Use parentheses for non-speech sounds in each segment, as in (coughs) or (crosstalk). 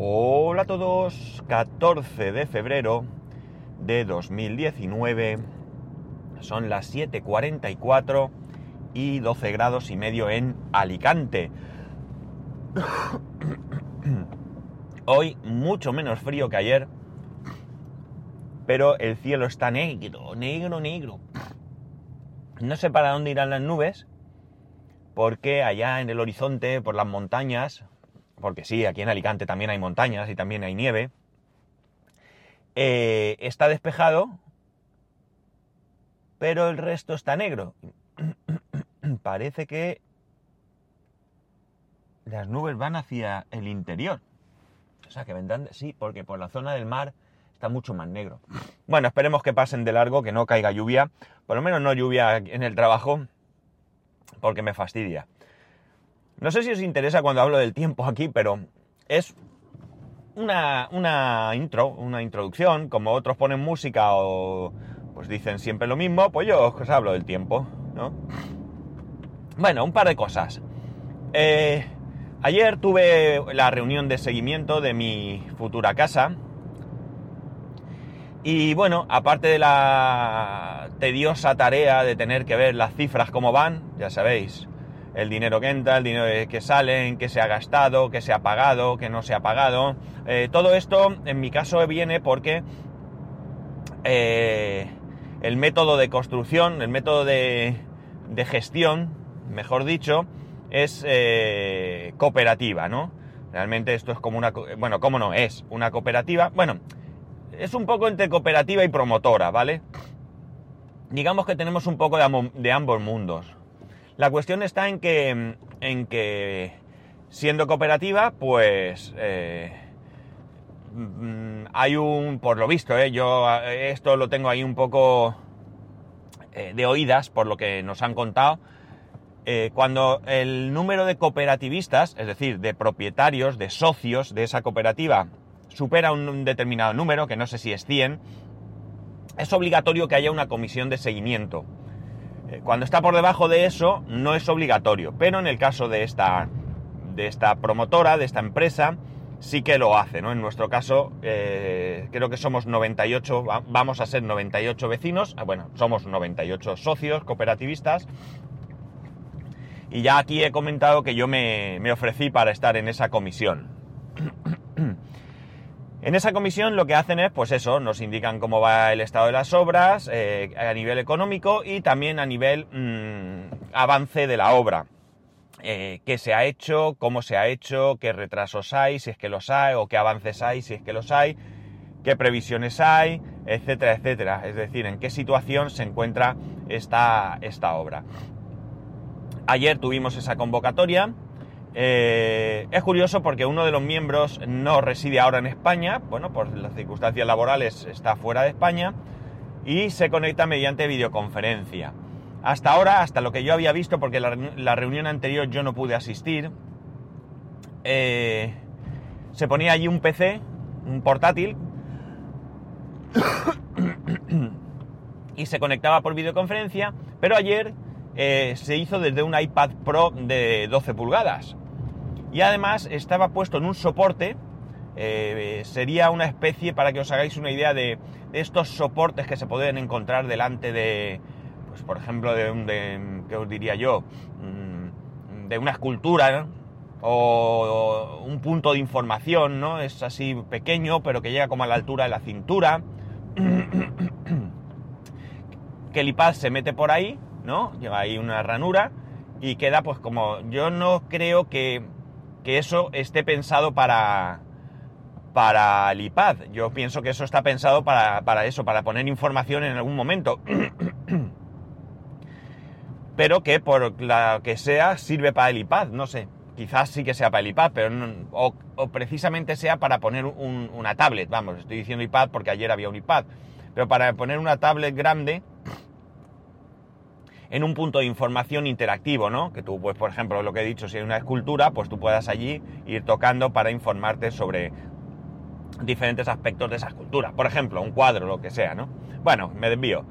Hola a todos, 14 de febrero de 2019, son las 7.44 y 12 grados y medio en Alicante. (coughs) Hoy mucho menos frío que ayer, pero el cielo está negro, negro, negro. No sé para dónde irán las nubes, porque allá en el horizonte, por las montañas, porque sí, aquí en Alicante también hay montañas y también hay nieve, eh, está despejado, pero el resto está negro. (clears throat) Parece que las nubes van hacia el interior. O sea, que vendrán, sí, porque por la zona del mar está mucho más negro. Bueno, esperemos que pasen de largo, que no caiga lluvia, por lo menos no lluvia en el trabajo, porque me fastidia. No sé si os interesa cuando hablo del tiempo aquí, pero es una, una intro, una introducción, como otros ponen música o pues dicen siempre lo mismo, pues yo os hablo del tiempo, ¿no? Bueno, un par de cosas. Eh, ayer tuve la reunión de seguimiento de mi futura casa. Y bueno, aparte de la tediosa tarea de tener que ver las cifras como van, ya sabéis, el dinero que entra, el dinero que sale, que se ha gastado, que se ha pagado, que no se ha pagado. Eh, todo esto, en mi caso, viene porque eh, el método de construcción, el método de, gestión, mejor dicho, es eh, cooperativa, ¿no? Realmente esto es como una... Bueno, ¿cómo no? Es una cooperativa. Bueno, es un poco entre cooperativa y promotora, ¿vale? Digamos que tenemos un poco de ambos mundos. La cuestión está en que, en que siendo cooperativa, pues eh, hay un, por lo visto, eh, yo esto lo tengo ahí un poco eh, de oídas por lo que nos han contado, eh, cuando el número de cooperativistas, es decir, de propietarios, de socios de esa cooperativa, supera un determinado número, que no sé si es 100, es obligatorio que haya una comisión de seguimiento. Eh, cuando está por debajo de eso, no es obligatorio, pero en el caso de esta, de esta promotora, de esta empresa, sí que lo hace, ¿no? En nuestro caso, eh, creo que somos 98, vamos a ser 98 vecinos, ah, bueno, somos 98 socios cooperativistas, y ya aquí he comentado que yo me, ofrecí para estar en esa comisión. En esa comisión lo que hacen es, pues eso, nos indican cómo va el estado de las obras eh, a nivel económico y también a nivel mm, avance de la obra. Eh, qué se ha hecho, cómo se ha hecho, qué retrasos hay, si es que los hay, o qué avances hay, si es que los hay, qué previsiones hay, etcétera, etcétera. Es decir, en qué situación se encuentra esta, esta obra. Ayer tuvimos esa convocatoria. Eh, es curioso porque uno de los miembros no reside ahora en España, bueno, por las circunstancias laborales está fuera de España y se conecta mediante videoconferencia. Hasta ahora, hasta lo que yo había visto, porque la, reunión anterior yo no pude asistir, eh, se ponía allí un PC, un portátil, (coughs) y se conectaba por videoconferencia, pero ayer eh, se hizo desde un iPad Pro de 12 pulgadas. Y además estaba puesto en un soporte, eh, sería una especie, para que os hagáis una idea de, estos soportes que se pueden encontrar delante de, pues por ejemplo, de de, ¿qué os diría yo? Mm, de una escultura, o un punto de información, ¿no? Es así pequeño, pero que llega como a la altura de la cintura. que el iPad se mete por ahí ¿no? Lleva ahí una ranura y queda pues como... Yo no creo que, eso esté pensado para, para el iPad. Yo pienso que eso está pensado para, para eso, para poner información en algún momento. (coughs) pero que por la que sea sirve para el iPad, no sé. Quizás sí que sea para el iPad, pero o, precisamente sea para poner una tablet. Vamos, estoy diciendo iPad porque ayer había un iPad. Pero para poner una tablet grande, en un punto de información interactivo, ¿no? Que tú, pues, por ejemplo, lo que he dicho, si hay una escultura, pues tú puedas allí ir tocando para informarte sobre diferentes aspectos de esa escultura. Por ejemplo, un cuadro, lo que sea, ¿no? Bueno, me desvío.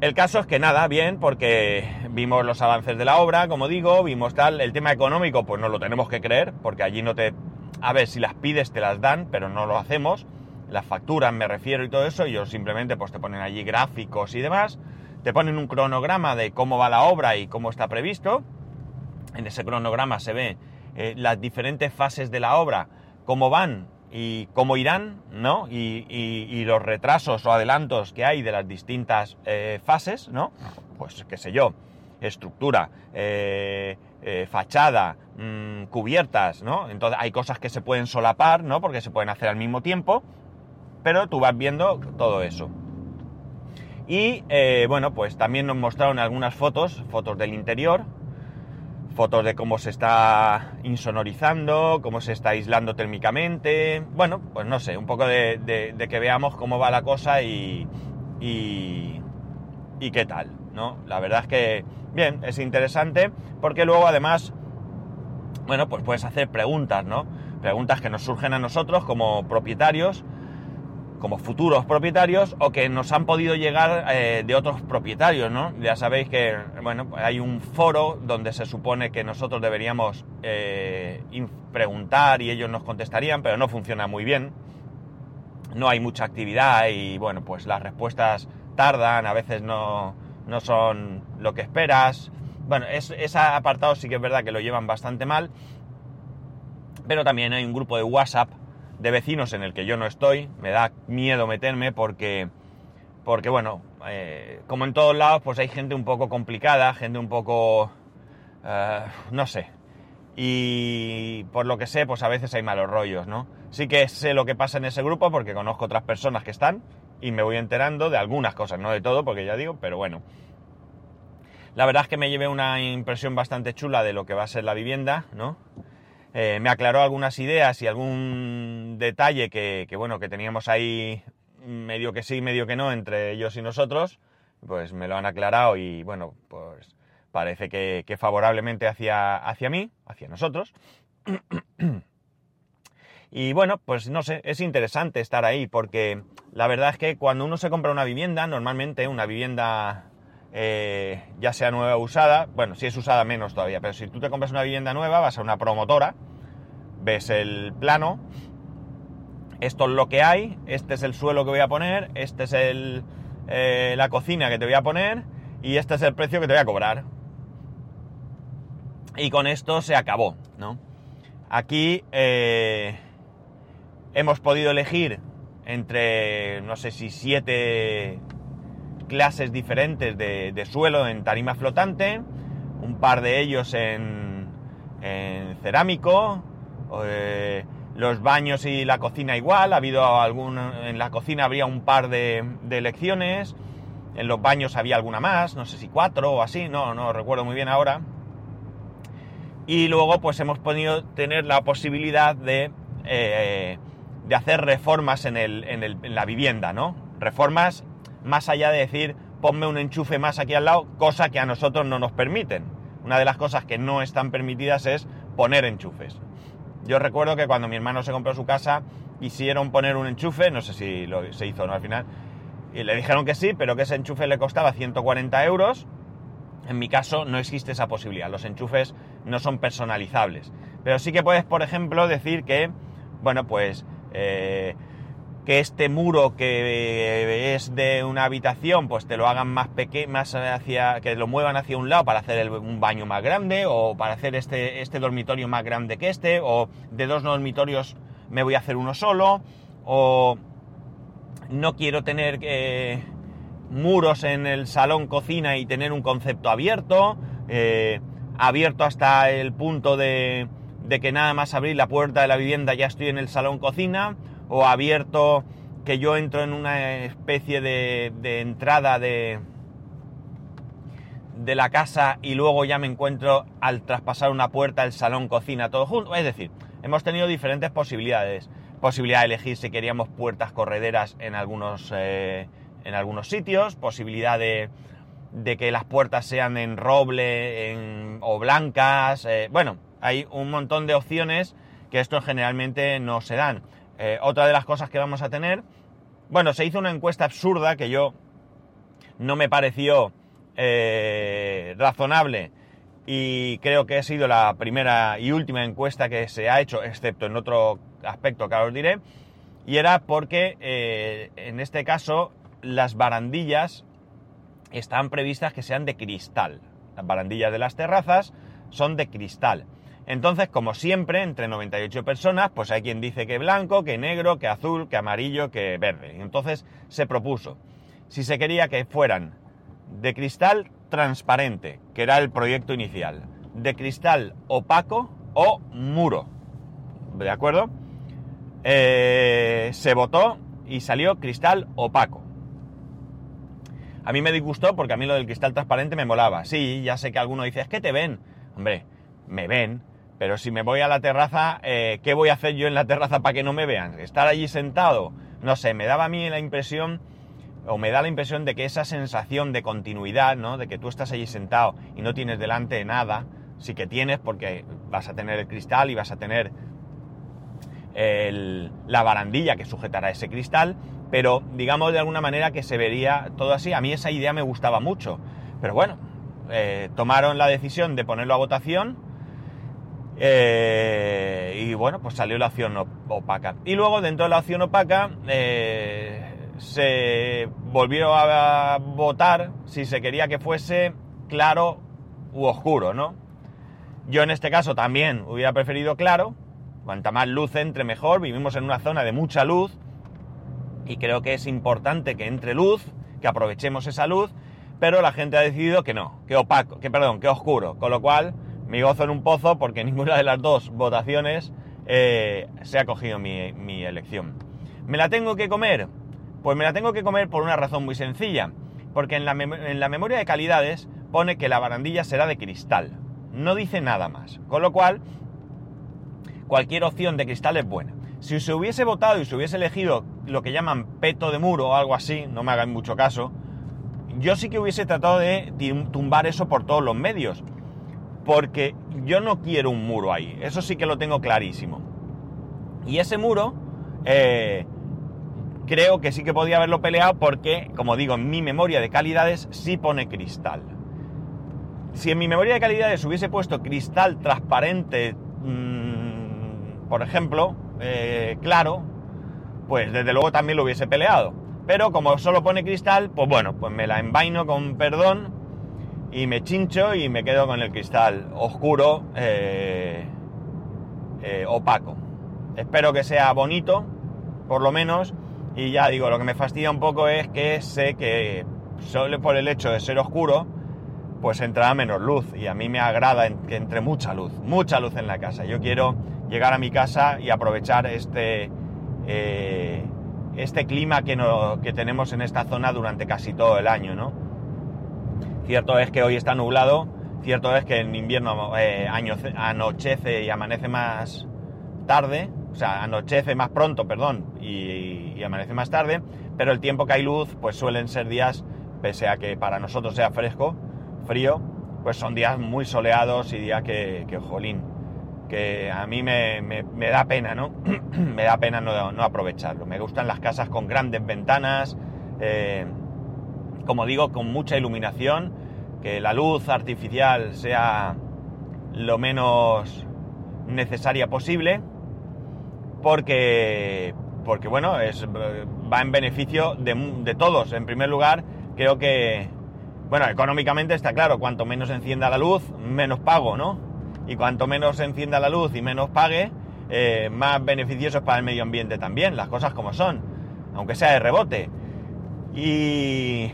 El caso es que nada, bien, porque vimos los avances de la obra, como digo, vimos tal, el tema económico, pues no lo tenemos que creer, porque allí no te, a ver, si las pides te las dan, pero no lo hacemos. Las facturas me refiero y todo eso, ellos simplemente pues te ponen allí gráficos y demás, te ponen un cronograma de cómo va la obra y cómo está previsto. En ese cronograma se ve eh, las diferentes fases de la obra, cómo van y cómo irán, ¿no? Y, los retrasos o adelantos que hay de las distintas eh, fases, ¿no? Pues qué sé yo, estructura, eh, fachada, mm, cubiertas, ¿no? Entonces hay cosas que se pueden solapar, ¿no? Porque se pueden hacer al mismo tiempo, pero tú vas viendo todo eso. Y bueno, pues también nos mostraron algunas fotos, fotos del interior, fotos de cómo se está insonorizando, cómo se está aislando térmicamente, bueno, pues no sé, un poco de, que veamos cómo va la cosa y, y, y, qué tal, ¿no? La verdad es que, bien, es interesante porque luego además, bueno, pues puedes hacer preguntas, ¿no? Preguntas que nos surgen a nosotros como propietarios como futuros propietarios o que nos han podido llegar eh, de otros propietarios, ¿no? Ya sabéis que, bueno, hay un foro donde se supone que nosotros deberíamos eh, preguntar y ellos nos contestarían, pero no funciona muy bien. No hay mucha actividad y, bueno, pues las respuestas tardan, a veces no, no son lo que esperas. Bueno, es, ese apartado sí que es verdad que lo llevan bastante mal, pero también hay un grupo de WhatsApp de vecinos en el que yo no estoy. Me da miedo meterme porque, porque bueno, eh, como en todos lados, pues hay gente un poco complicada, gente un poco, eh, no sé. Y por lo que sé, pues a veces hay malos rollos, ¿no? Sí que sé lo que pasa en ese grupo porque conozco otras personas que están y me voy enterando de algunas cosas, no de todo, porque ya digo, pero bueno. La verdad es que me llevé una impresión bastante chula de lo que va a ser la vivienda, ¿no? Eh, me aclaró algunas ideas y algún detalle que, bueno, que teníamos ahí medio que sí, medio que no entre ellos y nosotros, pues me lo han aclarado y bueno, pues parece que, favorablemente hacia, hacia mí, hacia nosotros. (clears throat) y bueno, pues no sé, es interesante estar ahí porque la verdad es que cuando uno se compra una vivienda, normalmente una vivienda eh, ya sea nueva o usada, bueno, si es usada menos todavía, pero si tú te compras una vivienda nueva, vas a una promotora, ves el plano, esto es lo que hay, este es el suelo que voy a poner, este es el, eh, la cocina que te voy a poner y este es el precio que te voy a cobrar. Y con esto se acabó, ¿no? Aquí eh, hemos podido elegir entre, no sé si siete clases diferentes de, suelo en tarima flotante, un par de ellos en, cerámico, eh, los baños y la cocina igual, ha habido algún, en la cocina habría un par de, de elecciones, en los baños había alguna más, no sé si cuatro o así, no, no recuerdo muy bien ahora. Y luego pues hemos podido tener la posibilidad de, eh, de hacer reformas en, en, el, en la vivienda, ¿no? Reformas más allá de decir ponme un enchufe más aquí al lado, cosa que a nosotros no nos permiten. Una de las cosas que no están permitidas es poner enchufes. Yo recuerdo que cuando mi hermano se compró su casa, quisieron poner un enchufe, no sé si lo, se hizo o no al final, y le dijeron que sí, pero que ese enchufe le costaba 140 euros. En mi caso no existe esa posibilidad, los enchufes no son personalizables. Pero sí que puedes, por ejemplo, decir que, bueno, pues eh, que este muro que es de una habitación, pues te lo hagan más pequeño, más hacia, que lo muevan hacia un lado para hacer un baño más grande, o para hacer este, este dormitorio más grande que este, o de dos dormitorios me voy a hacer uno solo, o no quiero tener eh, muros en el salón cocina y tener un concepto abierto, eh, abierto hasta el punto de, de que nada más abrir la puerta de la vivienda ya estoy en el salón cocina, o abierto que yo entro en una especie de, entrada de, de la casa y luego ya me encuentro al traspasar una puerta el salón cocina todo junto. Es decir, hemos tenido diferentes posibilidades. Posibilidad de elegir si queríamos puertas correderas en algunos, eh, en algunos sitios, posibilidad de, que las puertas sean en roble o blancas. Eh, bueno, hay un montón de opciones que esto generalmente no se dan. Eh, otra de las cosas que vamos a tener, bueno, se hizo una encuesta absurda que yo no me pareció eh, razonable y creo que ha sido la primera y última encuesta que se ha hecho, excepto en otro aspecto que ahora os diré, y era porque eh, en este caso las barandillas están previstas que sean de cristal. Las barandillas de las terrazas son de cristal. Entonces, como siempre, entre 98 personas, pues hay quien dice que blanco, que negro, que azul, que amarillo, que verde. Entonces se propuso, si se quería que fueran de cristal transparente, que era el proyecto inicial, de cristal opaco o muro. ¿De acuerdo? Eh, se votó y salió cristal opaco. A mí me disgustó porque a mí lo del cristal transparente me molaba. Sí, ya sé que alguno dice, es que te ven. Hombre, me ven, pero si me voy a la terraza, eh, ¿qué voy a hacer yo en la terraza para que no me vean? Estar allí sentado, no sé, me daba a mí la impresión o me da la impresión de que esa sensación de continuidad, ¿no? De que tú estás allí sentado y no tienes delante nada, sí que tienes porque vas a tener el cristal y vas a tener la barandilla que sujetará ese cristal, pero digamos de alguna manera que se vería todo así. A mí esa idea me gustaba mucho, pero bueno, eh, tomaron la decisión de ponerlo a votación eh, y bueno, pues salió la opción opaca. Y luego dentro de la opción opaca eh, se volvió a votar si se quería que fuese claro u oscuro, ¿no? Yo en este caso también hubiera preferido claro, cuanta más luz entre mejor, vivimos en una zona de mucha luz y creo que es importante que entre luz, que aprovechemos esa luz, pero la gente ha decidido que no, que opaco, que perdón, que oscuro, con lo cual me gozo en un pozo porque (laughs) ninguna de las dos votaciones eh, se ha cogido mi, mi elección. ¿Me la tengo que comer? Pues me la tengo que comer por una razón muy sencilla, porque en la, memoria de calidades pone que la barandilla será de cristal, no dice nada más, con lo cual cualquier opción de cristal es buena. Si se hubiese votado y se hubiese elegido lo que llaman peto de muro o algo así, no me hagan mucho caso, yo sí que hubiese tratado de tumbar eso por todos los medios, porque yo no quiero un muro ahí, eso sí que lo tengo clarísimo. Y ese muro, eh, creo que sí que podía haberlo peleado porque, como digo, en mi memoria de calidades sí pone cristal. Si en mi memoria de calidades hubiese puesto cristal transparente, mm, por ejemplo, eh, claro, pues desde luego también lo hubiese peleado. Pero como solo pone cristal, pues bueno, pues me la envaino con perdón y me chincho y me quedo con el cristal oscuro, eh, eh, opaco. Espero que sea bonito, por lo menos, y ya digo, lo que me fastidia un poco es que sé que solo por el hecho de ser oscuro, pues entrará menos luz. Y a mí me agrada que entre mucha luz, mucha luz en la casa. Yo quiero llegar a mi casa y aprovechar este, eh, este clima que, no, que tenemos en esta zona durante casi todo el año, ¿no? Cierto es que hoy está nublado, cierto es que en invierno eh, anochece y amanece más tarde, o sea, anochece más pronto, perdón, y, amanece más tarde, pero el tiempo que hay luz, pues suelen ser días, pese a que para nosotros sea fresco, frío, pues son días muy soleados y días que, que jolín, que a mí me, da pena, ¿no? (clears throat) me da pena no, aprovecharlo. Me gustan las casas con grandes ventanas, eh, como digo, con mucha iluminación, que la luz artificial sea lo menos necesaria posible porque, porque bueno, es, va en beneficio de, todos. En primer lugar, creo que, bueno, económicamente está claro, cuanto menos encienda la luz, menos pago, ¿no? Y cuanto menos encienda la luz y menos pague, eh, más beneficioso para el medio ambiente también, las cosas como son, aunque sea de rebote. Y,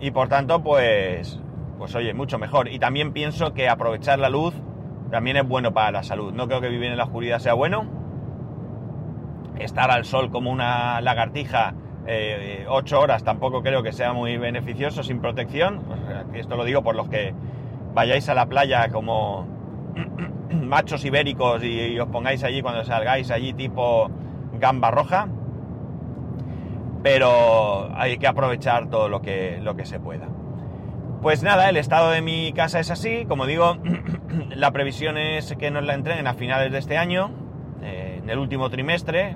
y por tanto, pues, pues oye, mucho mejor. Y también pienso que aprovechar la luz también es bueno para la salud. No creo que vivir en la oscuridad sea bueno, estar al sol como una lagartija eh, ocho horas tampoco creo que sea muy beneficioso sin protección. Esto lo digo por los que vayáis a la playa como (clears throat) machos ibéricos y, os pongáis allí cuando salgáis allí tipo gamba roja. Pero hay que aprovechar todo lo que, lo que se pueda. Pues nada, el estado de mi casa es así. Como digo, (clears throat) la previsión es que nos la entreguen a finales de este año en el último trimestre, eh,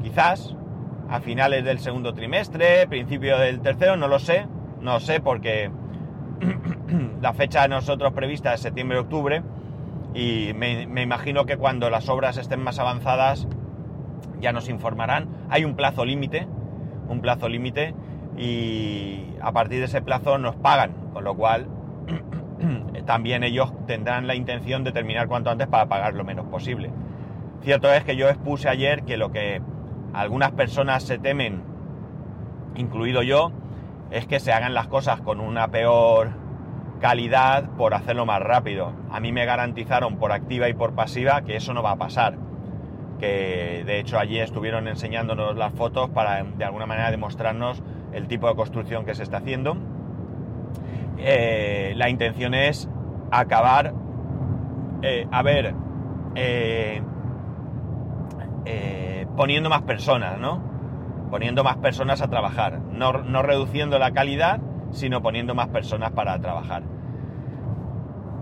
quizás a finales del segundo trimestre, principio del tercero, no lo sé, no sé porque (clears throat) la fecha de nosotros prevista es septiembre-octubre y me imagino que cuando las obras estén más avanzadas ya nos informarán. Hay un plazo límite, un plazo límite y a partir de ese plazo nos pagan, con lo cual (clears throat) también ellos tendrán la intención de terminar cuanto antes para pagar lo menos posible. Cierto es que yo expuse ayer que lo que algunas personas se temen, incluido yo, es que se hagan las cosas con una peor calidad por hacerlo más rápido. A mí me garantizaron por activa y por pasiva que eso no va a pasar. Que de hecho allí estuvieron enseñándonos las fotos para de alguna manera demostrarnos el tipo de construcción que se está haciendo. Eh, la intención es acabar, eh, a ver, eh, poniendo más personas, ¿no? Poniendo más personas a trabajar, no, no reduciendo la calidad, sino poniendo más personas para trabajar.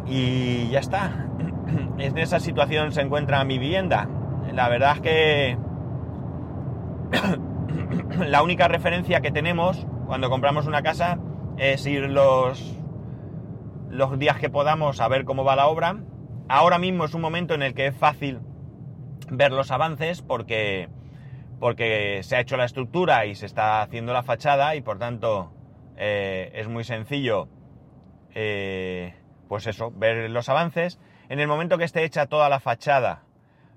Y ya está. (clears throat) En esa situación se encuentra mi vivienda. La verdad es que (coughs) la única referencia que tenemos cuando compramos una casa es ir los, los días que podamos a ver cómo va la obra. Ahora mismo es un momento en el que es fácil ver los avances porque, porque se ha hecho la estructura y se está haciendo la fachada y por tanto eh, es muy sencillo eh, pues eso, ver los avances. En el momento que esté hecha toda la fachada,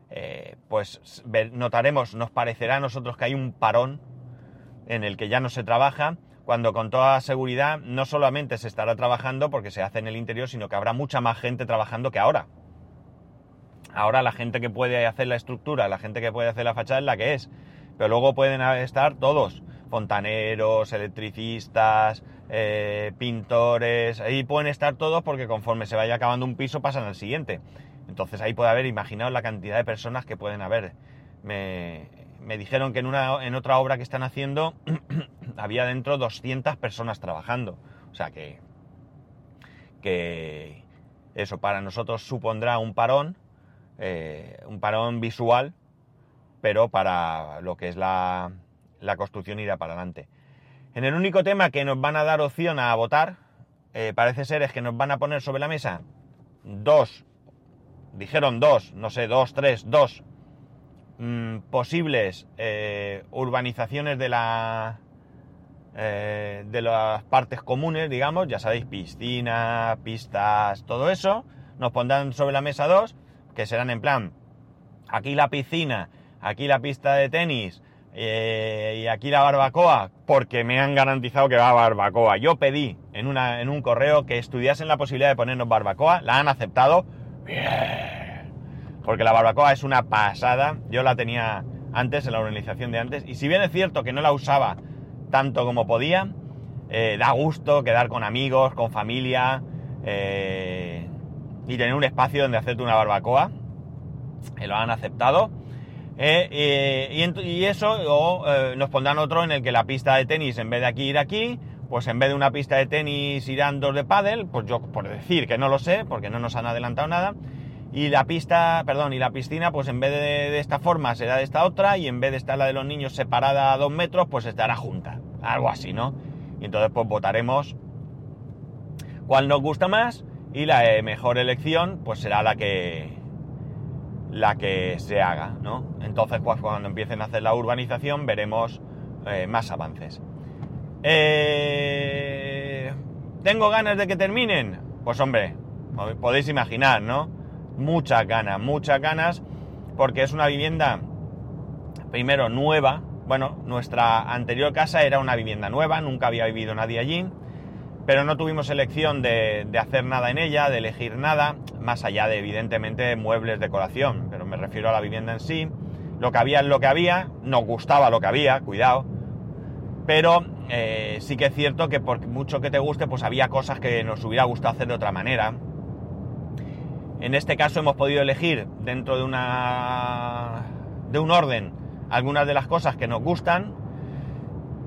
eh, pues notaremos, nos parecerá a nosotros que hay un parón en el que ya no se trabaja, cuando con toda seguridad no solamente se estará trabajando porque se hace en el interior, sino que habrá mucha más gente trabajando que ahora. Ahora la gente que puede hacer la estructura, la gente que puede hacer la fachada es la que es, pero luego pueden estar todos, fontaneros, electricistas, eh, pintores, ahí pueden estar todos porque conforme se vaya acabando un piso pasan al siguiente. Entonces ahí puede haber, imaginaos la cantidad de personas que pueden haber. Me, me dijeron que en, una, en otra obra que están haciendo (clears throat) había dentro 200 personas trabajando. O sea que, que eso para nosotros supondrá un parón, eh, un parón visual, pero para lo que es la, la construcción irá para adelante. En el único tema que nos van a dar opción a votar, eh, parece ser es que nos van a poner sobre la mesa dos, dijeron dos, no sé, dos, tres, dos Mm, posibles eh, urbanizaciones de la eh, de las partes comunes, digamos, ya sabéis, piscina, pistas, todo eso, nos pondrán sobre la mesa dos, que serán en plan, aquí la piscina, aquí la pista de tenis eh, y aquí la barbacoa, porque me han garantizado que va a barbacoa. Yo pedí en, una, en un correo que estudiasen la posibilidad de ponernos barbacoa, la han aceptado. Porque la barbacoa es una pasada. Yo la tenía antes, en la organización de antes, y si bien es cierto que no la usaba tanto como podía, eh, da gusto quedar con amigos, con familia, eh, y tener un espacio donde hacerte una barbacoa. Eh, lo han aceptado. Y, eso, o nos pondrán otro en el que la pista de tenis, en vez de aquí ir aquí, pues en vez de una pista de tenis irán dos de pádel, pues yo por decir que no lo sé, porque no nos han adelantado nada, y la pista, perdón, y la piscina, pues en vez de, esta forma será de esta otra, y en vez de estar la de los niños separada a dos metros, pues estará junta. Algo así, ¿no? Y entonces pues votaremos cuál nos gusta más y la eh, mejor elección pues será la que la que se haga, ¿no? Entonces pues cuando empiecen a hacer la urbanización veremos eh, más avances. Eh, ¿Tengo ganas de que terminen? Pues hombre, podéis imaginar, ¿no? muchas ganas, muchas ganas, porque es una vivienda, primero, nueva. Bueno, nuestra anterior casa era una vivienda nueva, nunca había vivido nadie allí, pero no tuvimos elección de, hacer nada en ella, de elegir nada, más allá de, evidentemente, muebles, decoración, pero me refiero a la vivienda en sí. Lo que había es lo que había, nos gustaba lo que había, cuidado, pero eh, sí que es cierto que por mucho que te guste, pues había cosas que nos hubiera gustado hacer de otra manera en este caso hemos podido elegir dentro de una de un orden algunas de las cosas que nos gustan.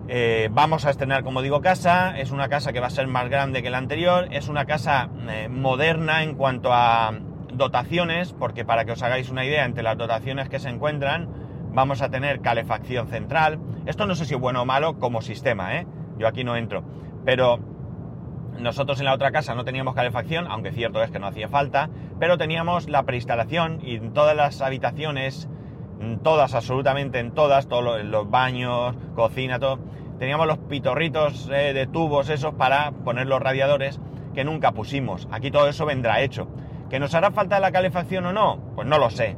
Eh, vamos a estrenar, como digo, casa. Es una casa que va a ser más grande que la anterior. Es una casa eh, moderna en cuanto a dotaciones, porque para que os hagáis una idea, entre las dotaciones que se encuentran, vamos a tener calefacción central. Esto no sé si es bueno o malo como sistema, ¿eh? Yo aquí no entro. Pero Nosotros en la otra casa no teníamos calefacción, aunque cierto es que no hacía falta, pero teníamos la preinstalación y en todas las habitaciones, en todas, absolutamente en todas, todos los baños, cocina, todo, teníamos los pitorritos eh, de tubos esos para poner los radiadores que nunca pusimos. Aquí todo eso vendrá hecho. ¿Que nos hará falta la calefacción o no? Pues no lo sé.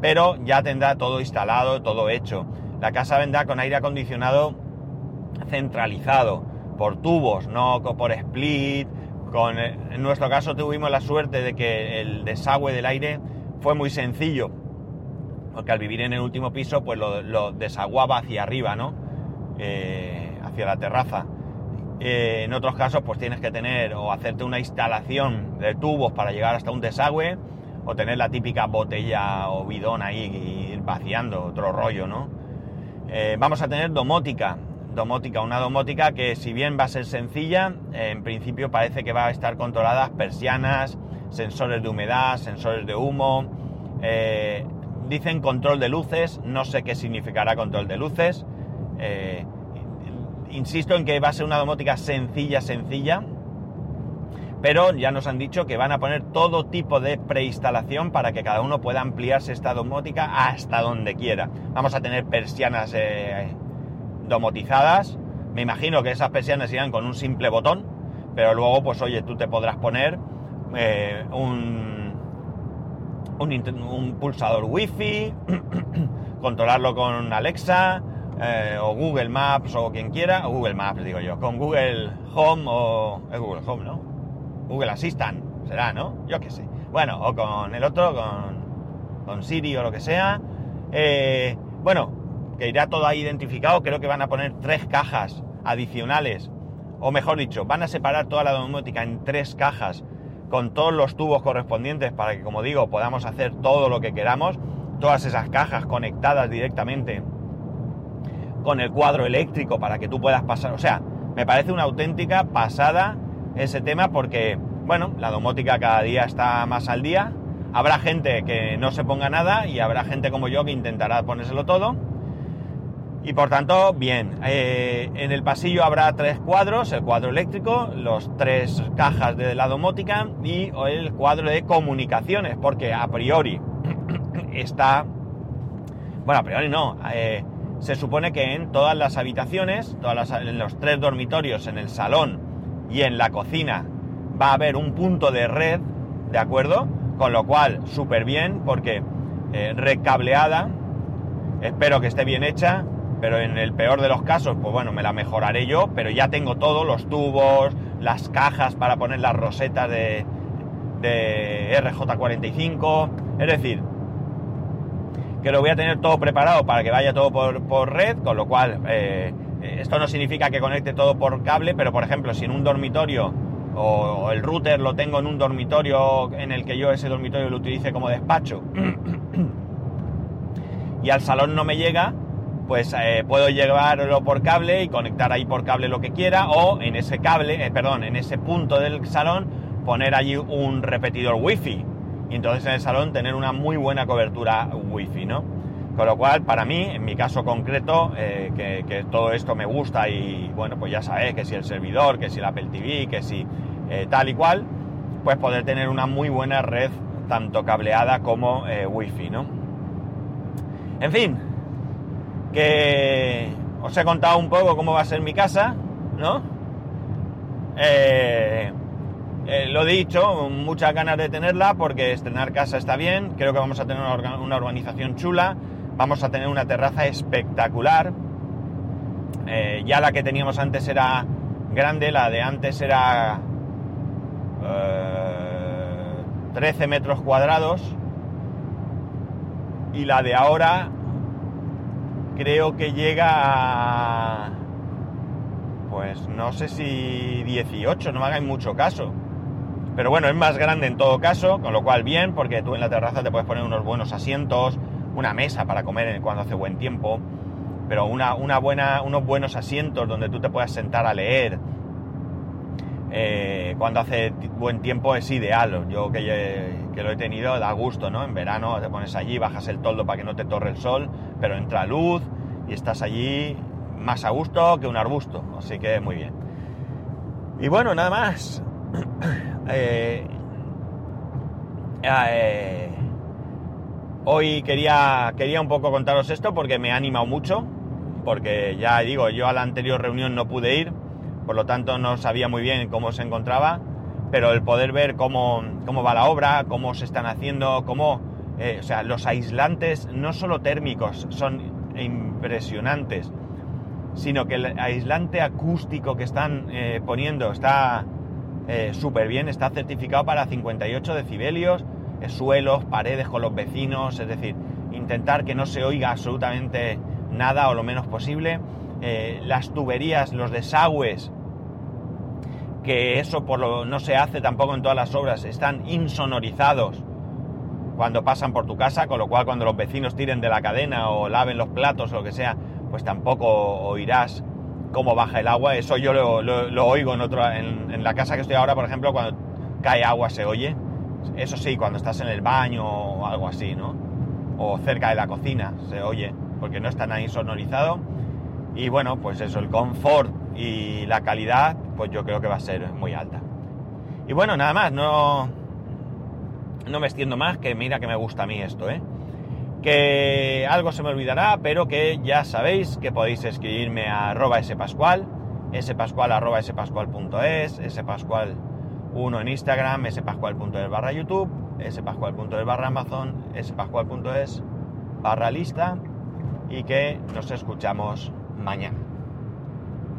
Pero ya tendrá todo instalado, todo hecho. La casa vendrá con aire acondicionado centralizado por tubos, no por split. Con, en nuestro caso tuvimos la suerte de que el desagüe del aire fue muy sencillo, porque al vivir en el último piso, pues lo, desaguaba hacia arriba, ¿no? Eh, hacia la terraza. Eh, en otros casos, pues tienes que tener o hacerte una instalación de tubos para llegar hasta un desagüe, o tener la típica botella o bidón ahí ir vaciando, otro rollo, ¿no? vamos a tener domótica, domótica, una domótica que si bien va a ser sencilla, en principio parece que va a estar controladas persianas, sensores de humedad, sensores de humo, eh, dicen control de luces, no sé qué significará control de luces, eh, insisto en que va a ser una domótica sencilla, sencilla, pero ya nos han dicho que van a poner todo tipo de preinstalación para que cada uno pueda ampliarse esta domótica hasta donde quiera. Vamos a tener persianas eh, domotizadas. Me imagino que esas persianas irán con un simple botón, pero luego, pues oye, tú te podrás poner eh, un, un, pulsador wifi, (coughs) controlarlo con Alexa eh, o Google Maps o quien quiera, o Google Maps digo yo, con Google Home o es Google Home, ¿no? Google Assistant será, ¿no? Yo qué sé. Bueno, o con el otro, con, con Siri o lo que sea. Eh, bueno, que irá todo ahí identificado, creo que van a poner tres cajas adicionales, o mejor dicho, van a separar toda la domótica en tres cajas con todos los tubos correspondientes para que, como digo, podamos hacer todo lo que queramos, todas esas cajas conectadas directamente con el cuadro eléctrico para que tú puedas pasar, o sea, me parece una auténtica pasada ese tema porque, bueno, la domótica cada día está más al día, habrá gente que no se ponga nada y habrá gente como yo que intentará ponérselo todo y por tanto, bien, eh, en el pasillo habrá tres cuadros, el cuadro eléctrico, los tres cajas de la domótica y el cuadro de comunicaciones, porque a priori (coughs) está... Bueno, a priori no. Eh, se supone que en todas las habitaciones, todas en los tres dormitorios, en el salón y en la cocina, va a haber un punto de red, ¿de acuerdo? Con lo cual, súper bien, porque eh, recableada, espero que esté bien hecha, pero en el peor de los casos, pues bueno, me la mejoraré yo, pero ya tengo todo, los tubos, las cajas para poner las rosetas de, de RJ45, es decir, que lo voy a tener todo preparado para que vaya todo por, red, con lo cual eh, esto no significa que conecte todo por cable, pero por ejemplo, si en un dormitorio o, el router lo tengo en un dormitorio en el que yo ese dormitorio lo utilice como despacho (clears throat) y al salón no me llega, pues eh, puedo llevarlo por cable y conectar ahí por cable lo que quiera o en ese cable, eh, perdón, en ese punto del salón poner allí un repetidor wifi y entonces en el salón tener una muy buena cobertura wifi, ¿no? Con lo cual, para mí, en mi caso concreto, eh, que, todo esto me gusta y bueno, pues ya sabéis que si el servidor, que si el Apple TV, que si tal y cual, pues poder tener una muy buena red, tanto cableada como wifi, ¿no? En fin, que os he contado un poco cómo va a ser mi casa, ¿no? Eh, eh, lo dicho, muchas ganas de tenerla porque estrenar casa está bien, creo que vamos a tener una, urbanización chula, vamos a tener una terraza espectacular, eh, ya la que teníamos antes era grande, la de antes era 13 metros cuadrados y la de ahora creo que llega a... Pues no sé si 18, no me hagáis mucho caso. Pero bueno, es más grande en todo caso, con lo cual bien, porque tú en la terraza te puedes poner unos buenos asientos, una mesa para comer cuando hace buen tiempo, pero una, una buena, unos buenos asientos donde tú te puedas sentar a leer. Eh, cuando hace buen tiempo es ideal. Yo que, que, lo he tenido da gusto, ¿no? En verano te pones allí, bajas el toldo para que no te torre el sol, pero entra luz, y estás allí más a gusto que un arbusto, así que muy bien. Y bueno, nada más. (coughs) Eh, eh, hoy quería, quería un poco contaros esto porque me ha animado mucho. Porque ya digo, yo a la anterior reunión no pude ir, por lo tanto no sabía muy bien cómo se encontraba. Pero el poder ver cómo, cómo va la obra, cómo se están haciendo, cómo. Eh, o sea, los aislantes, no solo térmicos, son impresionantes sino que el aislante acústico que están eh, poniendo está eh, súper bien, está certificado para 58 decibelios, suelos, paredes con los vecinos, es decir, intentar que no se oiga absolutamente nada o lo menos posible. las tuberías, los desagües, que eso por lo, no se hace tampoco en todas las obras, están insonorizados cuando pasan por tu casa, con lo cual cuando los vecinos tiren de la cadena o laven los platos o lo que sea, pues tampoco oirás cómo baja el agua. Eso yo lo, oigo en, otro, en, la casa que estoy ahora, por ejemplo, cuando cae agua se oye. Eso sí, cuando estás en el baño o algo así, ¿no? O cerca de la cocina se oye, porque no está ahí sonorizado. Y bueno, pues eso, el confort y la calidad, pues yo creo que va a ser muy alta. Y bueno, nada más, no, no me extiendo más, que mira que me gusta a mí esto, ¿eh? que algo se me olvidará, pero que ya sabéis que podéis escribirme a arroba spascual, spascual arroba spascual.es, spascual 1 en Instagram, spascual.es barra YouTube, spascual.es barra Amazon, spascual.es barra lista y que nos escuchamos mañana.